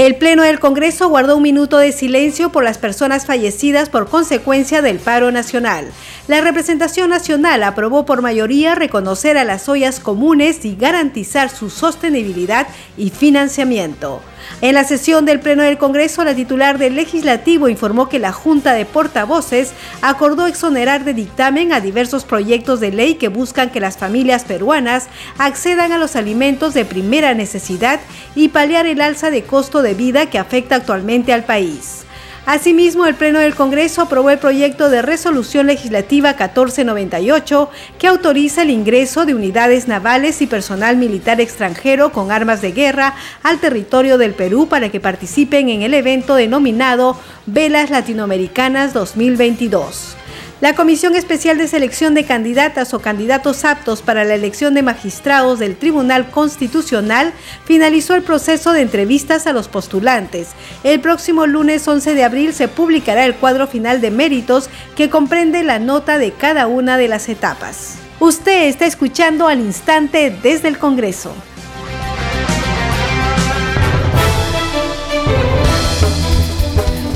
El Pleno del Congreso guardó un minuto de silencio por las personas fallecidas por consecuencia del paro nacional. La representación nacional aprobó por mayoría reconocer a las ollas comunes y garantizar su sostenibilidad y financiamiento. En la sesión del Pleno del Congreso, la titular del Legislativo informó que la Junta de Portavoces acordó exonerar de dictamen a diversos proyectos de ley que buscan que las familias peruanas accedan a los alimentos de primera necesidad y paliar el alza de costo de vida que afecta actualmente al país. Asimismo, el Pleno del Congreso aprobó el proyecto de resolución legislativa 1498 que autoriza el ingreso de unidades navales y personal militar extranjero con armas de guerra al territorio del Perú para que participen en el evento denominado Velas Latinoamericanas 2022. La Comisión Especial de Selección de Candidatas o Candidatos Aptos para la elección de magistrados del Tribunal Constitucional finalizó el proceso de entrevistas a los postulantes. El próximo lunes 11 de abril se publicará el cuadro final de méritos que comprende la nota de cada una de las etapas. Usted está escuchando al instante desde el Congreso.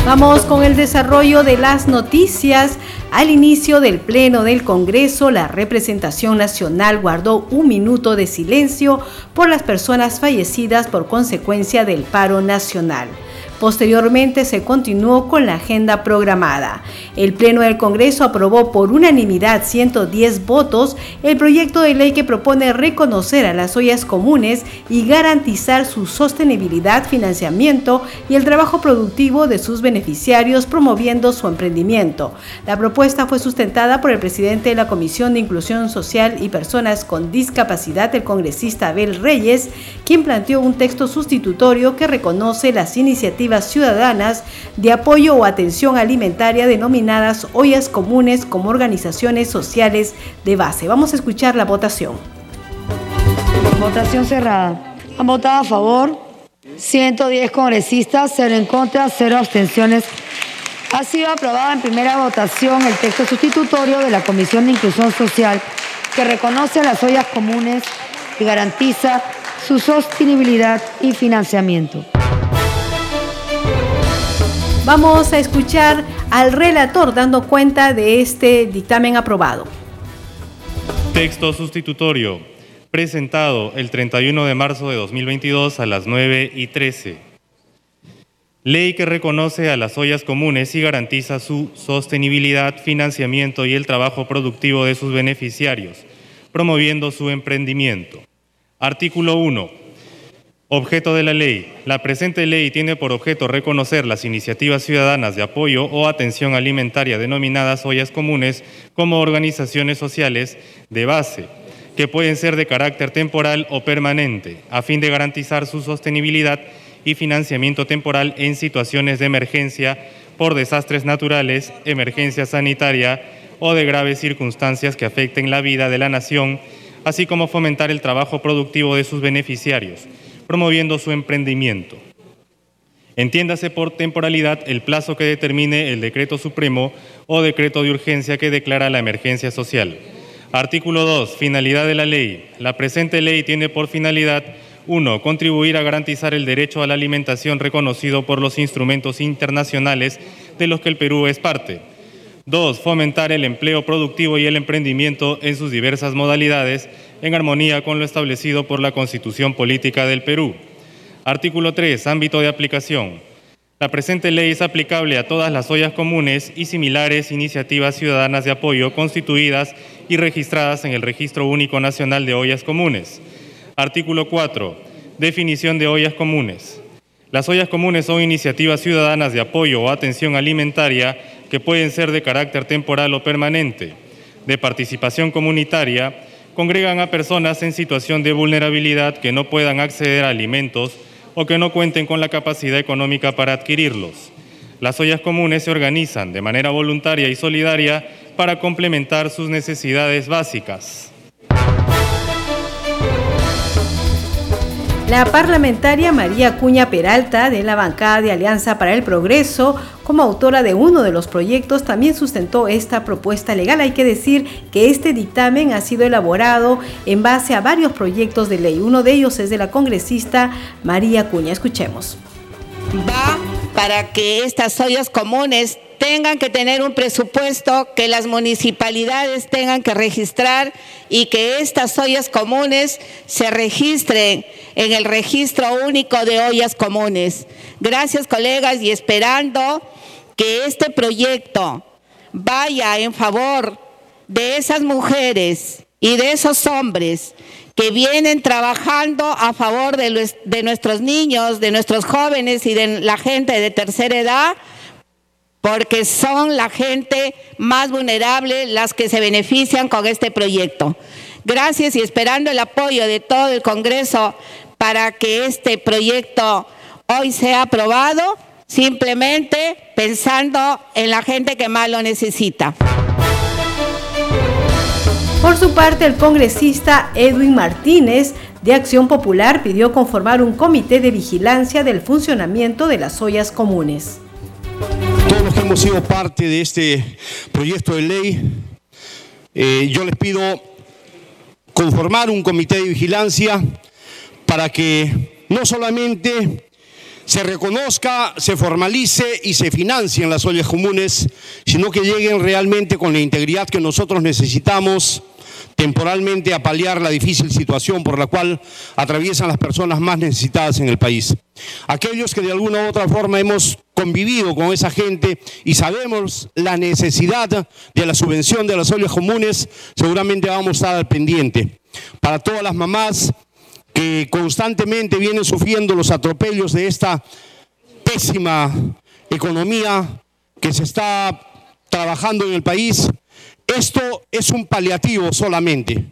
Vamos con el desarrollo de las noticias. Al inicio del Pleno del Congreso, la representación nacional guardó un minuto de silencio por las personas fallecidas por consecuencia del paro nacional. Posteriormente se continuó con la agenda programada. El Pleno del Congreso aprobó por unanimidad 110 votos el proyecto de ley que propone reconocer a las ollas comunes y garantizar su sostenibilidad, financiamiento y el trabajo productivo de sus beneficiarios promoviendo su emprendimiento. La propuesta fue sustentada por el presidente de la Comisión de Inclusión Social y Personas con Discapacidad, el congresista Abel Reyes, quien planteó un texto sustitutorio que reconoce las iniciativas ciudadanas de apoyo o atención alimentaria denominadas ollas comunes como organizaciones sociales de base. Vamos a escuchar la votación. Votación cerrada. Han votado a favor 110 congresistas, 0 en contra, 0 abstenciones. Ha sido aprobado en primera votación el texto sustitutorio de la Comisión de Inclusión Social que reconoce las ollas comunes y garantiza su sostenibilidad y financiamiento. Vamos a escuchar al relator dando cuenta de este dictamen aprobado. Texto sustitutorio, presentado el 31 de marzo de 2022 a las 9 y 13. Ley que reconoce a las ollas comunes y garantiza su sostenibilidad, financiamiento y el trabajo productivo de sus beneficiarios, promoviendo su emprendimiento. Artículo 1 Objeto de la ley. La presente ley tiene por objeto reconocer las iniciativas ciudadanas de apoyo o atención alimentaria denominadas ollas comunes como organizaciones sociales de base, que pueden ser de carácter temporal o permanente, a fin de garantizar su sostenibilidad y financiamiento temporal en situaciones de emergencia por desastres naturales, emergencia sanitaria o de graves circunstancias que afecten la vida de la nación, así como fomentar el trabajo productivo de sus beneficiarios promoviendo su emprendimiento. Entiéndase por temporalidad el plazo que determine el decreto supremo o decreto de urgencia que declara la emergencia social. Artículo 2. Finalidad de la ley. La presente ley tiene por finalidad 1. Contribuir a garantizar el derecho a la alimentación reconocido por los instrumentos internacionales de los que el Perú es parte. 2. Fomentar el empleo productivo y el emprendimiento en sus diversas modalidades en armonía con lo establecido por la Constitución Política del Perú. Artículo 3. Ámbito de aplicación. La presente ley es aplicable a todas las ollas comunes y similares iniciativas ciudadanas de apoyo constituidas y registradas en el Registro Único Nacional de Ollas Comunes. Artículo 4. Definición de ollas comunes. Las ollas comunes son iniciativas ciudadanas de apoyo o atención alimentaria que pueden ser de carácter temporal o permanente, de participación comunitaria, congregan a personas en situación de vulnerabilidad que no puedan acceder a alimentos o que no cuenten con la capacidad económica para adquirirlos. Las ollas comunes se organizan de manera voluntaria y solidaria para complementar sus necesidades básicas. La parlamentaria María Cuña Peralta, de la bancada de Alianza para el Progreso, como autora de uno de los proyectos, también sustentó esta propuesta legal. Hay que decir que este dictamen ha sido elaborado en base a varios proyectos de ley. Uno de ellos es de la congresista María Cuña. Escuchemos. Para que estas ollas comunes tengan que tener un presupuesto, que las municipalidades tengan que registrar y que estas ollas comunes se registren en el registro único de ollas comunes. Gracias colegas y esperando que este proyecto vaya en favor de esas mujeres y de esos hombres que vienen trabajando a favor de, nuestros niños, de nuestros jóvenes y de la gente de tercera edad, porque son la gente más vulnerable las que se benefician con este proyecto. Gracias y esperando el apoyo de todo el Congreso para que este proyecto hoy sea aprobado, simplemente pensando en la gente que más lo necesita. Por su parte, el congresista Edwin Martínez de Acción Popular pidió conformar un comité de vigilancia del funcionamiento de las ollas comunes. Todos los que hemos sido parte de este proyecto de ley, eh, yo les pido conformar un comité de vigilancia para que no solamente se reconozca, se formalice y se financien las ollas comunes, sino que lleguen realmente con la integridad que nosotros necesitamos temporalmente a paliar la difícil situación por la cual atraviesan las personas más necesitadas en el país. Aquellos que de alguna u otra forma hemos convivido con esa gente y sabemos la necesidad de la subvención de las ollas comunes, seguramente vamos a estar al pendiente. Para todas las mamás que constantemente vienen sufriendo los atropellos de esta pésima economía que se está trabajando en el país, esto es un paliativo solamente.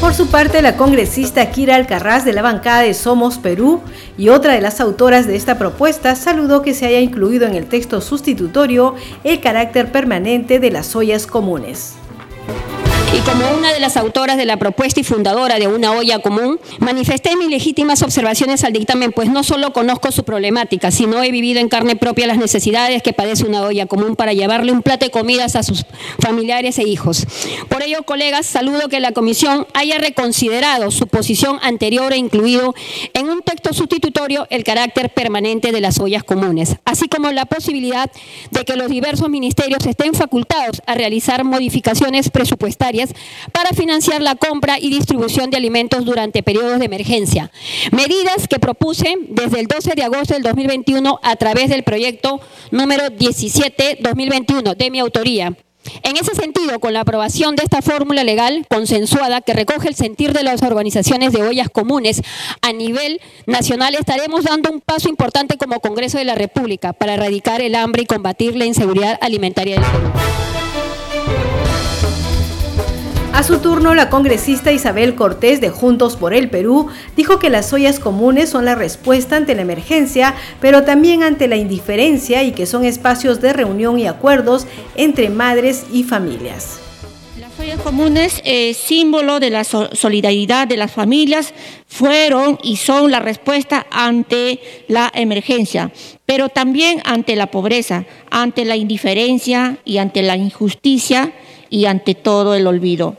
Por su parte, la congresista Kira Alcarraz de la bancada de Somos Perú y otra de las autoras de esta propuesta saludó que se haya incluido en el texto sustitutorio el carácter permanente de las ollas comunes y como una de las autoras de la propuesta y fundadora de una olla común, manifesté mis legítimas observaciones al dictamen, pues no solo conozco su problemática, sino he vivido en carne propia las necesidades que padece una olla común para llevarle un plato de comidas a sus familiares e hijos. Por ello, colegas, saludo que la comisión haya reconsiderado su posición anterior e incluido en un texto sustitutorio el carácter permanente de las ollas comunes, así como la posibilidad de que los diversos ministerios estén facultados a realizar modificaciones presupuestarias para financiar la compra y distribución de alimentos durante periodos de emergencia. Medidas que propuse desde el 12 de agosto del 2021 a través del proyecto número 17-2021 de mi autoría. En ese sentido, con la aprobación de esta fórmula legal consensuada que recoge el sentir de las organizaciones de ollas comunes a nivel nacional, estaremos dando un paso importante como Congreso de la República para erradicar el hambre y combatir la inseguridad alimentaria del Perú. A su turno, la congresista Isabel Cortés de Juntos por el Perú dijo que las ollas comunes son la respuesta ante la emergencia, pero también ante la indiferencia y que son espacios de reunión y acuerdos entre madres y familias. Las ollas comunes, eh, símbolo de la solidaridad de las familias, fueron y son la respuesta ante la emergencia, pero también ante la pobreza, ante la indiferencia y ante la injusticia y ante todo el olvido.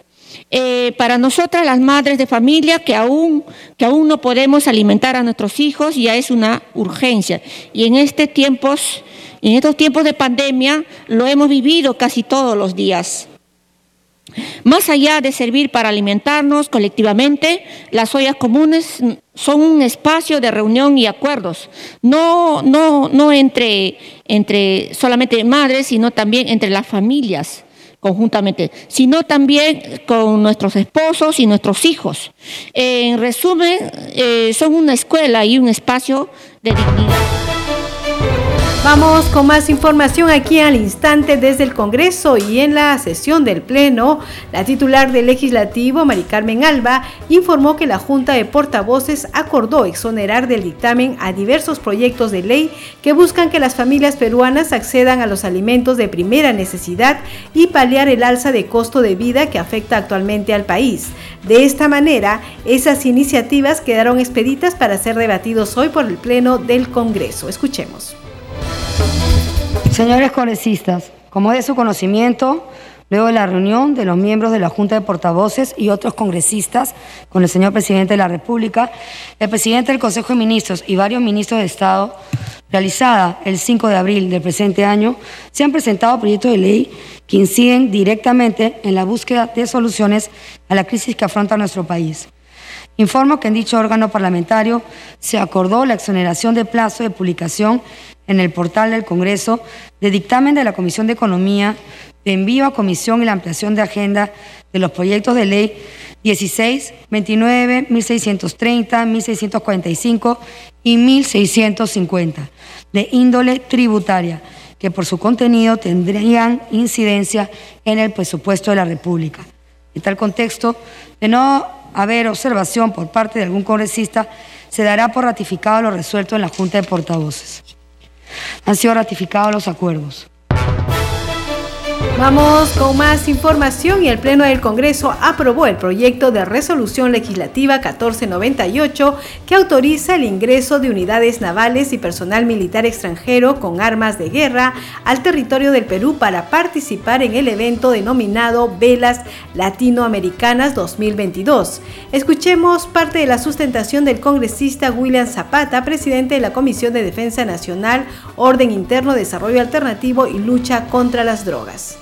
Eh, para nosotras las madres de familia que aún, que aún no podemos alimentar a nuestros hijos ya es una urgencia. Y en, este tiempos, en estos tiempos de pandemia lo hemos vivido casi todos los días. Más allá de servir para alimentarnos colectivamente, las ollas comunes son un espacio de reunión y acuerdos, no, no, no entre, entre solamente madres, sino también entre las familias conjuntamente, sino también con nuestros esposos y nuestros hijos. En resumen, eh, son una escuela y un espacio de dignidad. Vamos con más información aquí al instante desde el Congreso y en la sesión del Pleno. La titular del Legislativo, Mari Carmen Alba, informó que la Junta de Portavoces acordó exonerar del dictamen a diversos proyectos de ley que buscan que las familias peruanas accedan a los alimentos de primera necesidad y paliar el alza de costo de vida que afecta actualmente al país. De esta manera, esas iniciativas quedaron expeditas para ser debatidos hoy por el Pleno del Congreso. Escuchemos. Señores congresistas, como de su conocimiento, luego de la reunión de los miembros de la Junta de Portavoces y otros congresistas con el señor presidente de la República, el presidente del Consejo de Ministros y varios ministros de Estado, realizada el 5 de abril del presente año, se han presentado proyectos de ley que inciden directamente en la búsqueda de soluciones a la crisis que afronta nuestro país. Informo que en dicho órgano parlamentario se acordó la exoneración de plazo de publicación en el portal del Congreso de dictamen de la Comisión de Economía de envío a comisión y la ampliación de agenda de los proyectos de ley 16, 29, 1630, 1645 y 1650 de índole tributaria que por su contenido tendrían incidencia en el presupuesto de la República. En tal contexto, de no haber observación por parte de algún congresista, se dará por ratificado lo resuelto en la Junta de Portavoces. Han sido ratificados los acuerdos. Vamos con más información y el Pleno del Congreso aprobó el proyecto de resolución legislativa 1498 que autoriza el ingreso de unidades navales y personal militar extranjero con armas de guerra al territorio del Perú para participar en el evento denominado Velas Latinoamericanas 2022. Escuchemos parte de la sustentación del congresista William Zapata, presidente de la Comisión de Defensa Nacional, Orden Interno, Desarrollo Alternativo y Lucha contra las Drogas.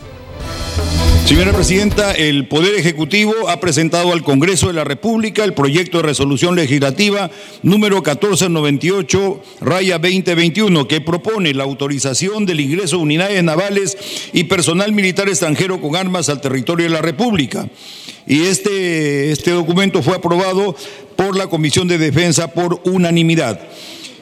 Señora Presidenta, el Poder Ejecutivo ha presentado al Congreso de la República el proyecto de resolución legislativa número 1498, raya 2021, que propone la autorización del ingreso de unidades navales y personal militar extranjero con armas al territorio de la República. Y este, este documento fue aprobado por la Comisión de Defensa por unanimidad.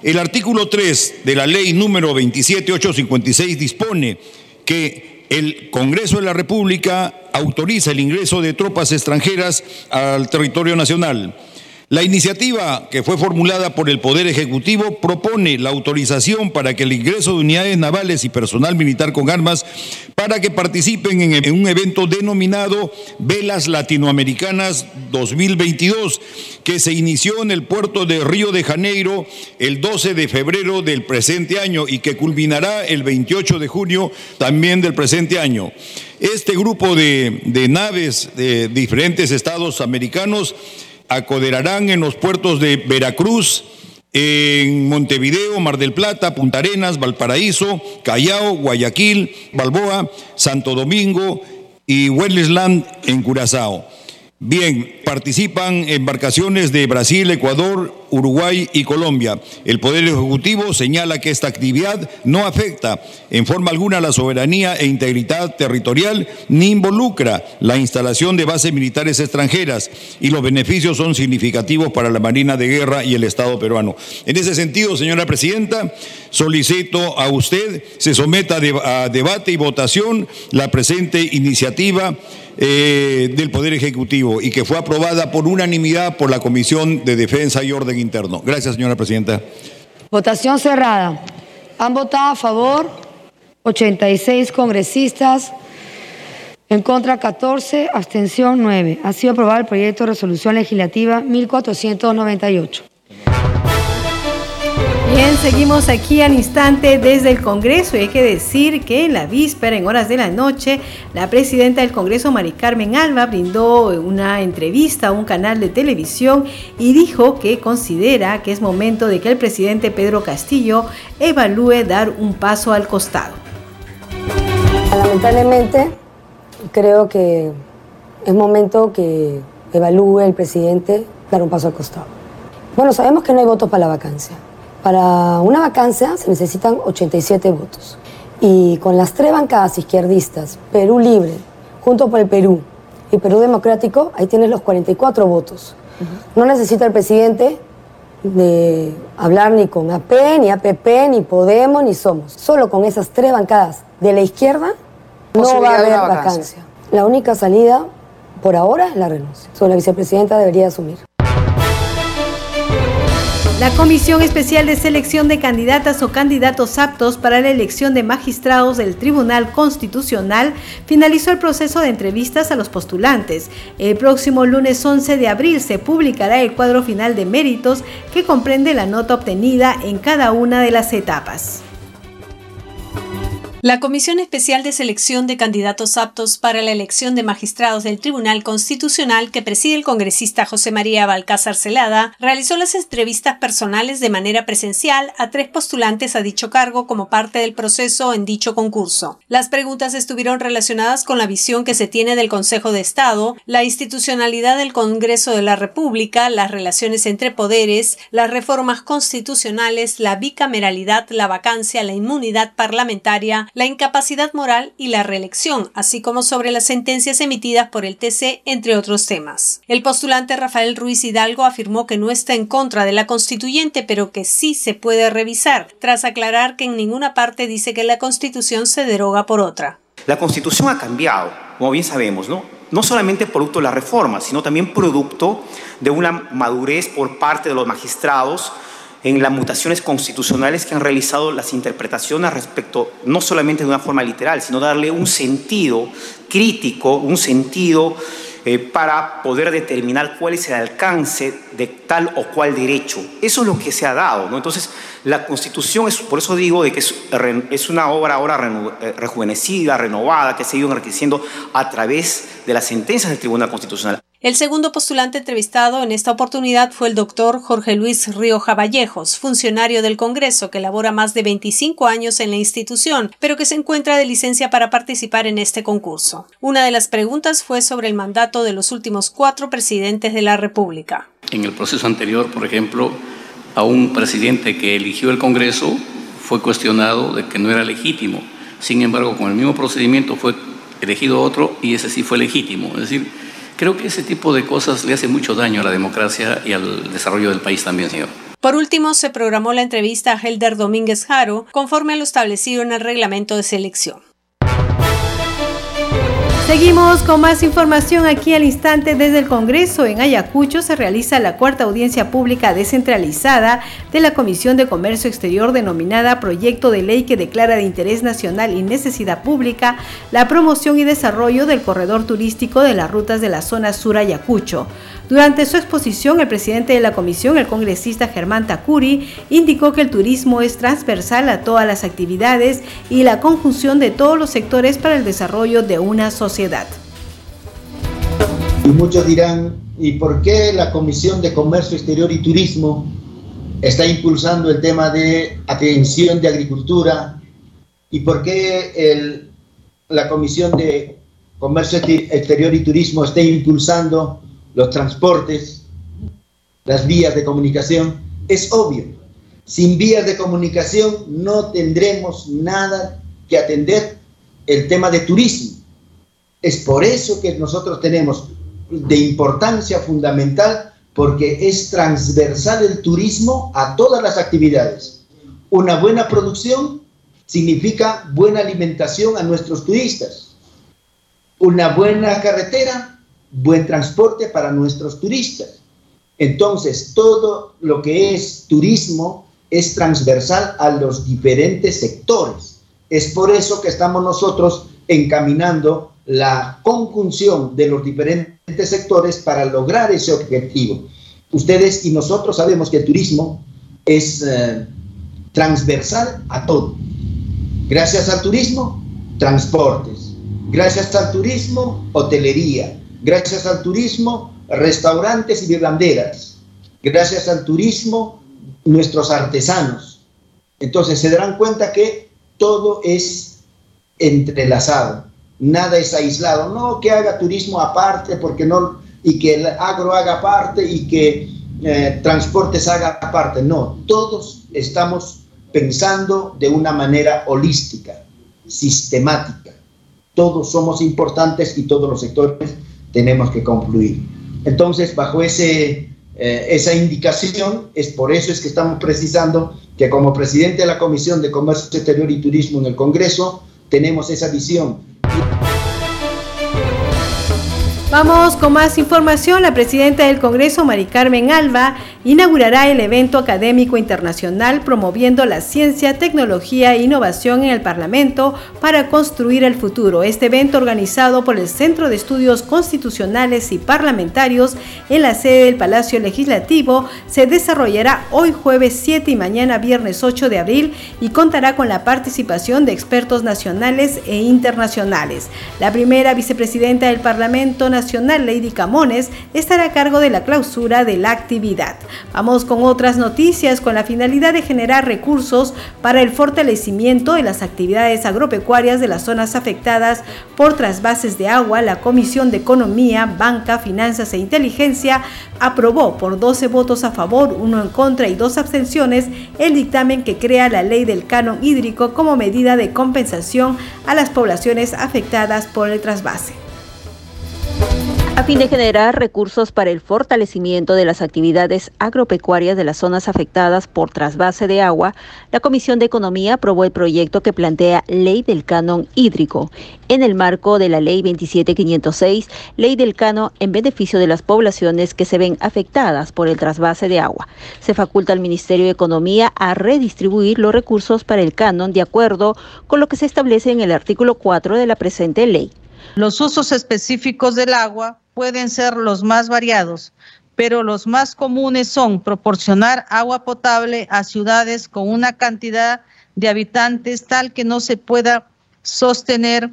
El artículo 3 de la ley número 27856 dispone que el Congreso de la República autoriza el ingreso de tropas extranjeras al territorio nacional. La iniciativa que fue formulada por el Poder Ejecutivo propone la autorización para que el ingreso de unidades navales y personal militar con armas para que participen en un evento denominado Velas Latinoamericanas 2022, que se inició en el puerto de Río de Janeiro el 12 de febrero del presente año y que culminará el 28 de junio también del presente año. Este grupo de, de naves de diferentes estados americanos acoderarán en los puertos de Veracruz, en Montevideo, Mar del Plata, Punta Arenas, Valparaíso, Callao, Guayaquil, Balboa, Santo Domingo y Wellesland en Curazao. Bien, participan embarcaciones de Brasil, Ecuador, Uruguay y Colombia. El Poder Ejecutivo señala que esta actividad no afecta en forma alguna la soberanía e integridad territorial ni involucra la instalación de bases militares extranjeras y los beneficios son significativos para la Marina de Guerra y el Estado peruano. En ese sentido, señora Presidenta, solicito a usted se someta a debate y votación la presente iniciativa eh, del Poder Ejecutivo y que fue aprobada por unanimidad por la Comisión de Defensa y Orden Interno. Gracias, señora Presidenta. Votación cerrada. Han votado a favor 86 congresistas, en contra 14, abstención 9. Ha sido aprobado el proyecto de resolución legislativa 1498. Bien, seguimos aquí al instante desde el Congreso y hay que decir que en la víspera, en horas de la noche, la presidenta del Congreso, Mari Carmen Alba, brindó una entrevista a un canal de televisión y dijo que considera que es momento de que el presidente Pedro Castillo evalúe dar un paso al costado. Lamentablemente, creo que es momento que evalúe el presidente dar un paso al costado. Bueno, sabemos que no hay votos para la vacancia. Para una vacancia se necesitan 87 votos. Y con las tres bancadas izquierdistas, Perú Libre, Junto por el Perú y Perú Democrático, ahí tienes los 44 votos. No necesita el presidente de hablar ni con AP, ni APP, ni Podemos, ni Somos. Solo con esas tres bancadas de la izquierda no va a haber vacancia. La única salida por ahora es la renuncia. So, la vicepresidenta debería asumir. La Comisión Especial de Selección de Candidatas o Candidatos Aptos para la elección de magistrados del Tribunal Constitucional finalizó el proceso de entrevistas a los postulantes. El próximo lunes 11 de abril se publicará el cuadro final de méritos que comprende la nota obtenida en cada una de las etapas. La Comisión Especial de Selección de Candidatos Aptos para la Elección de Magistrados del Tribunal Constitucional que preside el congresista José María Balcázar Celada realizó las entrevistas personales de manera presencial a tres postulantes a dicho cargo como parte del proceso en dicho concurso. Las preguntas estuvieron relacionadas con la visión que se tiene del Consejo de Estado, la institucionalidad del Congreso de la República, las relaciones entre poderes, las reformas constitucionales, la bicameralidad, la vacancia, la inmunidad parlamentaria, la incapacidad moral y la reelección, así como sobre las sentencias emitidas por el TC, entre otros temas. El postulante Rafael Ruiz Hidalgo afirmó que no está en contra de la constituyente, pero que sí se puede revisar, tras aclarar que en ninguna parte dice que la constitución se deroga por otra. La constitución ha cambiado, como bien sabemos, ¿no? No solamente producto de la reforma, sino también producto de una madurez por parte de los magistrados en las mutaciones constitucionales que han realizado las interpretaciones respecto no solamente de una forma literal, sino darle un sentido crítico, un sentido eh, para poder determinar cuál es el alcance de tal o cual derecho. Eso es lo que se ha dado. ¿no? Entonces, la Constitución, es, por eso digo de que es, una obra ahora eh, rejuvenecida, renovada, que se ha ido enriqueciendo a través de las sentencias del Tribunal Constitucional. El segundo postulante entrevistado en esta oportunidad fue el doctor Jorge Luis Rioja Vallejos, funcionario del Congreso que labora más de 25 años en la institución, pero que se encuentra de licencia para participar en este concurso. Una de las preguntas fue sobre el mandato de los últimos cuatro presidentes de la República. En el proceso anterior, por ejemplo, a un presidente que eligió el Congreso fue cuestionado de que no era legítimo. Sin embargo, con el mismo procedimiento fue elegido otro y ese sí fue legítimo. Es decir, Creo que ese tipo de cosas le hace mucho daño a la democracia y al desarrollo del país también, señor. Por último, se programó la entrevista a Helder Domínguez Jaro, conforme a lo establecido en el reglamento de selección. Seguimos con más información aquí al instante desde el Congreso. En Ayacucho se realiza la cuarta audiencia pública descentralizada de la Comisión de Comercio Exterior denominada Proyecto de Ley que declara de interés nacional y necesidad pública la promoción y desarrollo del corredor turístico de las rutas de la zona sur Ayacucho. Durante su exposición, el presidente de la comisión, el congresista Germán Takuri, indicó que el turismo es transversal a todas las actividades y la conjunción de todos los sectores para el desarrollo de una sociedad. Y muchos dirán, ¿y por qué la Comisión de Comercio Exterior y Turismo está impulsando el tema de atención de agricultura? ¿Y por qué la Comisión de Comercio Exterior y Turismo está impulsando los transportes, las vías de comunicación, es obvio. Sin vías de comunicación no tendremos nada que atender el tema de turismo. Es por eso que nosotros tenemos de importancia fundamental porque es transversal el turismo a todas las actividades. Una buena producción significa buena alimentación a nuestros turistas. Una buena carretera buen transporte para nuestros turistas. Entonces, todo lo que es turismo es transversal a los diferentes sectores. Es por eso que estamos nosotros encaminando la conjunción de los diferentes sectores para lograr ese objetivo. Ustedes y nosotros sabemos que el turismo es eh, transversal a todo. Gracias al turismo, transportes. Gracias al turismo, hotelería Gracias al turismo, restaurantes y vivanderas. Gracias al turismo, nuestros artesanos. Entonces se darán cuenta que todo es entrelazado, nada es aislado. No que haga turismo aparte porque no y que el agro haga parte y que eh, transportes haga aparte. No, todos estamos pensando de una manera holística, sistemática. Todos somos importantes y todos los sectores tenemos que concluir. Entonces, bajo ese eh, esa indicación, es por eso es que estamos precisando que como presidente de la Comisión de Comercio Exterior y Turismo en el Congreso, tenemos esa visión. Vamos con más información. La presidenta del Congreso, Mari Carmen Alba, inaugurará el evento académico internacional promoviendo la ciencia, tecnología e innovación en el Parlamento para construir el futuro. Este evento organizado por el Centro de Estudios Constitucionales y Parlamentarios en la sede del Palacio Legislativo se desarrollará hoy jueves 7 y mañana viernes 8 de abril y contará con la participación de expertos nacionales e internacionales. La primera vicepresidenta del Parlamento Nacional Lady Camones, estará a cargo de la clausura de la actividad. Vamos con otras noticias con la finalidad de generar recursos para el fortalecimiento de las actividades agropecuarias de las zonas afectadas por trasvases de agua. La Comisión de Economía, Banca, Finanzas e Inteligencia aprobó por 12 votos a favor, uno en contra y dos abstenciones el dictamen que crea la ley del canon hídrico como medida de compensación a las poblaciones afectadas por el trasvase. A fin de generar recursos para el fortalecimiento de las actividades agropecuarias de las zonas afectadas por trasvase de agua, la Comisión de Economía aprobó el proyecto que plantea Ley del Canon Hídrico, en el marco de la Ley 27506, Ley del Canon en beneficio de las poblaciones que se ven afectadas por el trasvase de agua. Se faculta al Ministerio de Economía a redistribuir los recursos para el canon de acuerdo con lo que se establece en el artículo 4 de la presente ley. Los usos específicos del agua pueden ser los más variados, pero los más comunes son proporcionar agua potable a ciudades con una cantidad de habitantes tal que no se pueda sostener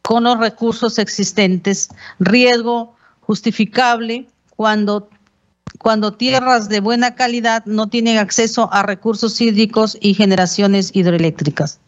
con los recursos existentes, riesgo justificable cuando, cuando tierras de buena calidad no tienen acceso a recursos hídricos y generaciones hidroeléctricas.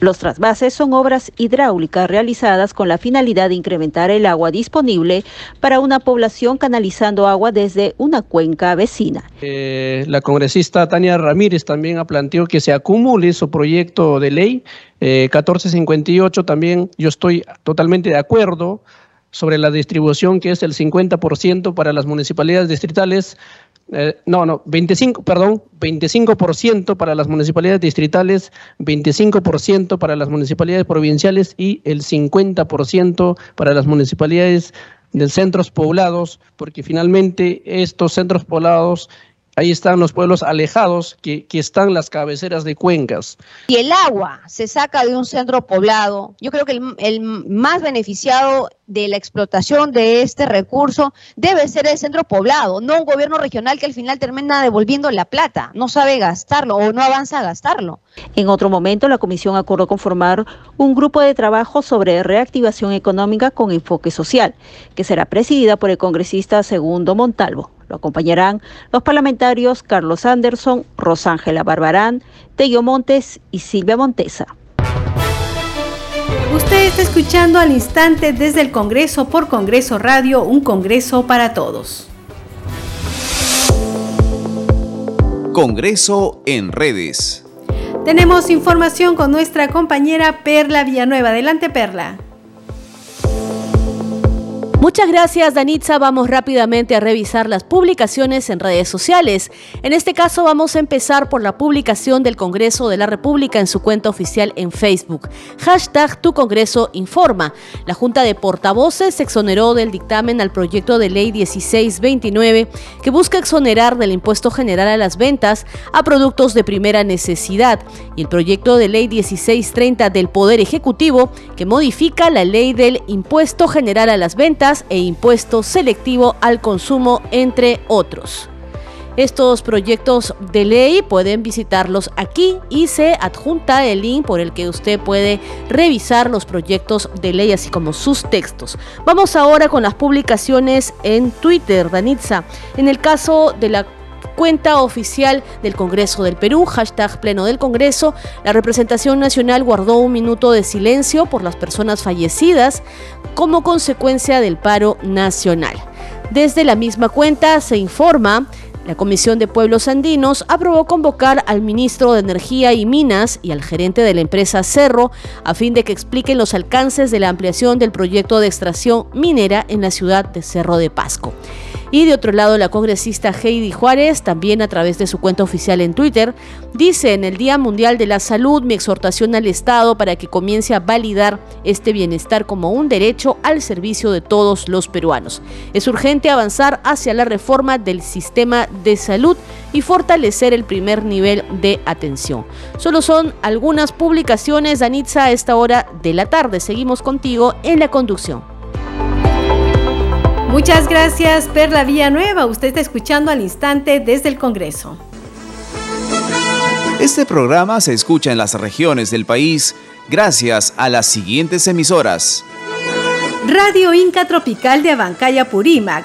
Los trasvases son obras hidráulicas realizadas con la finalidad de incrementar el agua disponible para una población canalizando agua desde una cuenca vecina. Eh, la congresista Tania Ramírez también ha planteado que se acumule su proyecto de ley 1458 eh, también yo estoy totalmente de acuerdo sobre la distribución que es el 50% para las municipalidades distritales eh, no, no, 25, perdón, 25% para las municipalidades distritales, 25% para las municipalidades provinciales y el 50% para las municipalidades de centros poblados, porque finalmente estos centros poblados Ahí están los pueblos alejados que, que, están las cabeceras de cuencas. Y el agua se saca de un centro poblado. Yo creo que el, el, más beneficiado de la explotación de este recurso debe ser el centro poblado, no un gobierno regional que al final termina devolviendo la plata, no sabe gastarlo o no avanza a gastarlo. En otro momento, la comisión acordó conformar un grupo de trabajo sobre reactivación económica con enfoque social, que será presidida por el congresista Segundo Montalvo. Lo acompañarán los parlamentarios Carlos Anderson, Rosángela Barbarán, Tello Montes y Silvia Montesa. Usted está escuchando al instante desde el Congreso por Congreso Radio, un Congreso para todos. Congreso en redes. Tenemos información con nuestra compañera Perla Villanueva. Adelante, Perla. Muchas gracias, Danitza. Vamos rápidamente a revisar las publicaciones en redes sociales. En este caso, vamos a empezar por la publicación del Congreso de la República en su cuenta oficial en Facebook. Hashtag Tu Congreso Informa. La Junta de Portavoces exoneró del dictamen al proyecto de ley 1629 que busca exonerar del impuesto general a las ventas a productos de primera necesidad y el proyecto de ley 1630 del Poder Ejecutivo que modifica la ley del impuesto general a las ventas e impuesto selectivo al consumo, entre otros. Estos proyectos de ley pueden visitarlos aquí y se adjunta el link por el que usted puede revisar los proyectos de ley así como sus textos. Vamos ahora con las publicaciones en Twitter, Danitza. En el caso de la cuenta oficial del Congreso del Perú, hashtag Pleno del Congreso, la representación nacional guardó un minuto de silencio por las personas fallecidas como consecuencia del paro nacional. Desde la misma cuenta se informa la Comisión de Pueblos Andinos aprobó convocar al ministro de Energía y Minas y al gerente de la empresa Cerro a fin de que expliquen los alcances de la ampliación del proyecto de extracción minera en la ciudad de Cerro de Pasco. Y de otro lado, la congresista Heidi Juárez, también a través de su cuenta oficial en Twitter, dice en el Día Mundial de la Salud mi exhortación al Estado para que comience a validar este bienestar como un derecho al servicio de todos los peruanos. Es urgente avanzar hacia la reforma del sistema de salud y fortalecer el primer nivel de atención. Solo son algunas publicaciones, Danitza, a esta hora de la tarde. Seguimos contigo en la conducción. Muchas gracias, Perla Villanueva. Usted está escuchando al instante desde el Congreso. Este programa se escucha en las regiones del país gracias a las siguientes emisoras. Radio Inca Tropical de Abancaya Purímac,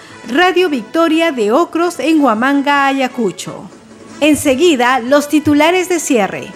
Radio Victoria de Ocros en Huamanga, Ayacucho. Enseguida, los titulares de cierre.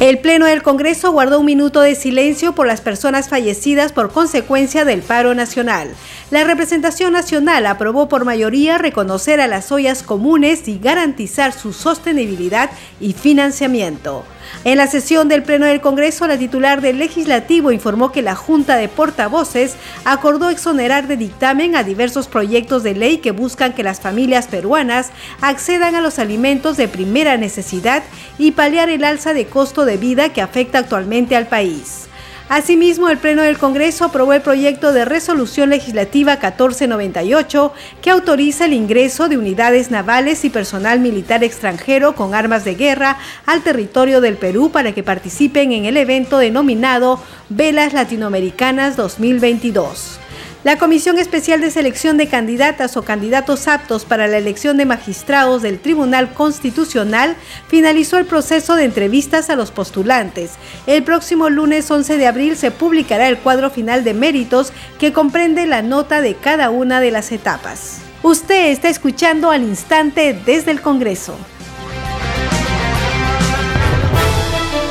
El Pleno del Congreso guardó un minuto de silencio por las personas fallecidas por consecuencia del paro nacional. La representación nacional aprobó por mayoría reconocer a las ollas comunes y garantizar su sostenibilidad y financiamiento. En la sesión del Pleno del Congreso, la titular del Legislativo informó que la Junta de Portavoces acordó exonerar de dictamen a diversos proyectos de ley que buscan que las familias peruanas accedan a los alimentos de primera necesidad y paliar el alza de costo de vida que afecta actualmente al país. Asimismo, el Pleno del Congreso aprobó el proyecto de resolución legislativa 1498 que autoriza el ingreso de unidades navales y personal militar extranjero con armas de guerra al territorio del Perú para que participen en el evento denominado Velas Latinoamericanas 2022. La Comisión Especial de Selección de Candidatas o Candidatos Aptos para la elección de magistrados del Tribunal Constitucional finalizó el proceso de entrevistas a los postulantes. El próximo lunes 11 de abril se publicará el cuadro final de méritos que comprende la nota de cada una de las etapas. Usted está escuchando al instante desde el Congreso.